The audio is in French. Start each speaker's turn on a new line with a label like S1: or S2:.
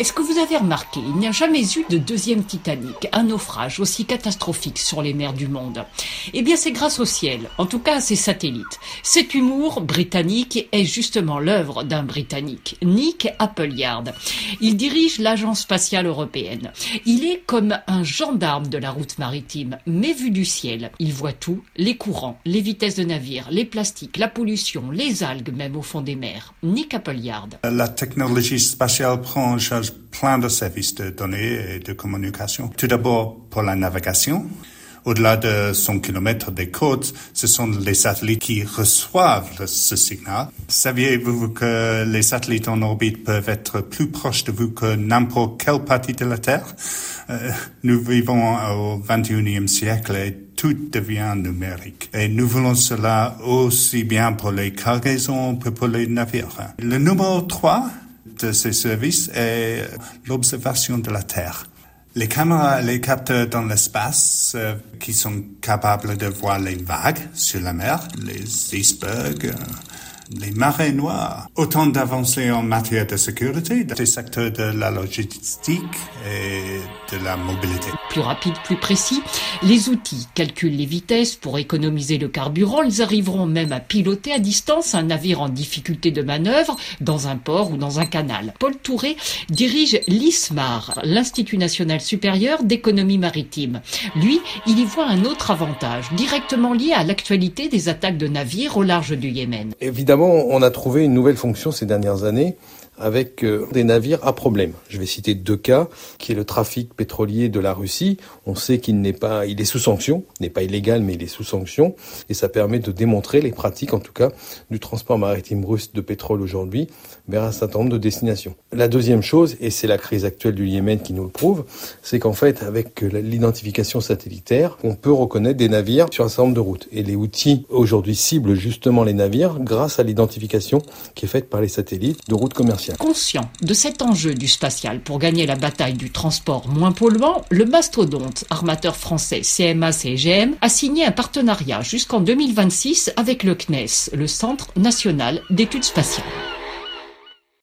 S1: Est-ce que vous avez remarqué, il n'y a jamais eu de deuxième Titanic, un naufrage aussi catastrophique sur les mers du monde? Eh bien, c'est grâce au ciel, en tout cas à ses satellites. Cet humour britannique est justement l'œuvre d'un Britannique, Nick Appleyard. Il dirige l'Agence spatiale européenne. Il est comme un gendarme de la route maritime, mais vu du ciel. Il voit tout, les courants, les vitesses de navires, les plastiques, la pollution, les algues même au fond des mers. Nick Appleyard.
S2: La technologie spatiale prend plein de services de données et de communication. Tout d'abord pour la navigation. Au-delà de 100 km des côtes, ce sont les satellites qui reçoivent ce signal. Saviez-vous que les satellites en orbite peuvent être plus proches de vous que n'importe quelle partie de la Terre? Euh, Nous vivons au 21e siècle et tout devient numérique. Et nous voulons cela aussi bien pour les cargaisons que pour les navires. Le numéro 3 de ces services est l'observation de la Terre. Les caméras, les capteurs dans l'espace euh, qui sont capables de voir les vagues sur la mer, les icebergs, euh, les marées noires. Autant d'avancées en matière de sécurité des secteurs de la logistique et de la mobilité.
S1: Plus rapide, plus précis, les outils calculent les vitesses pour économiser le carburant. Ils arriveront même à piloter à distance un navire en difficulté de manœuvre dans un port ou dans un canal. Paul Touré dirige l'ISMAR, l'Institut national supérieur d'économie maritime. Lui, il y voit un autre avantage, directement lié à l'actualité des attaques de navires au large du Yémen.
S3: Évidemment, on a trouvé une nouvelle fonction ces dernières années avec euh, des navires à problème. Je vais citer deux cas, qui est le trafic pétrolier de la Russie. On sait qu'il n'est pas, il est sous sanction, n'est pas illégal, mais il est sous sanction, et ça permet de démontrer les pratiques, en tout cas, du transport maritime russe de pétrole aujourd'hui vers un certain nombre de destinations. La deuxième chose, et c'est la crise actuelle du Yémen qui nous le prouve, c'est qu'en fait, avec l'identification satellitaire, on peut reconnaître des navires sur un certain nombre de routes. Et les outils aujourd'hui ciblent justement les navires grâce à l'identification qui est faite par les satellites de routes commerciales.
S1: Conscient de cet enjeu du spatial pour gagner la bataille du transport moins polluant, le mastodonte armateur français CMA-CGM a signé un partenariat jusqu'en 2026 avec le CNES, le Centre national d'études spatiales.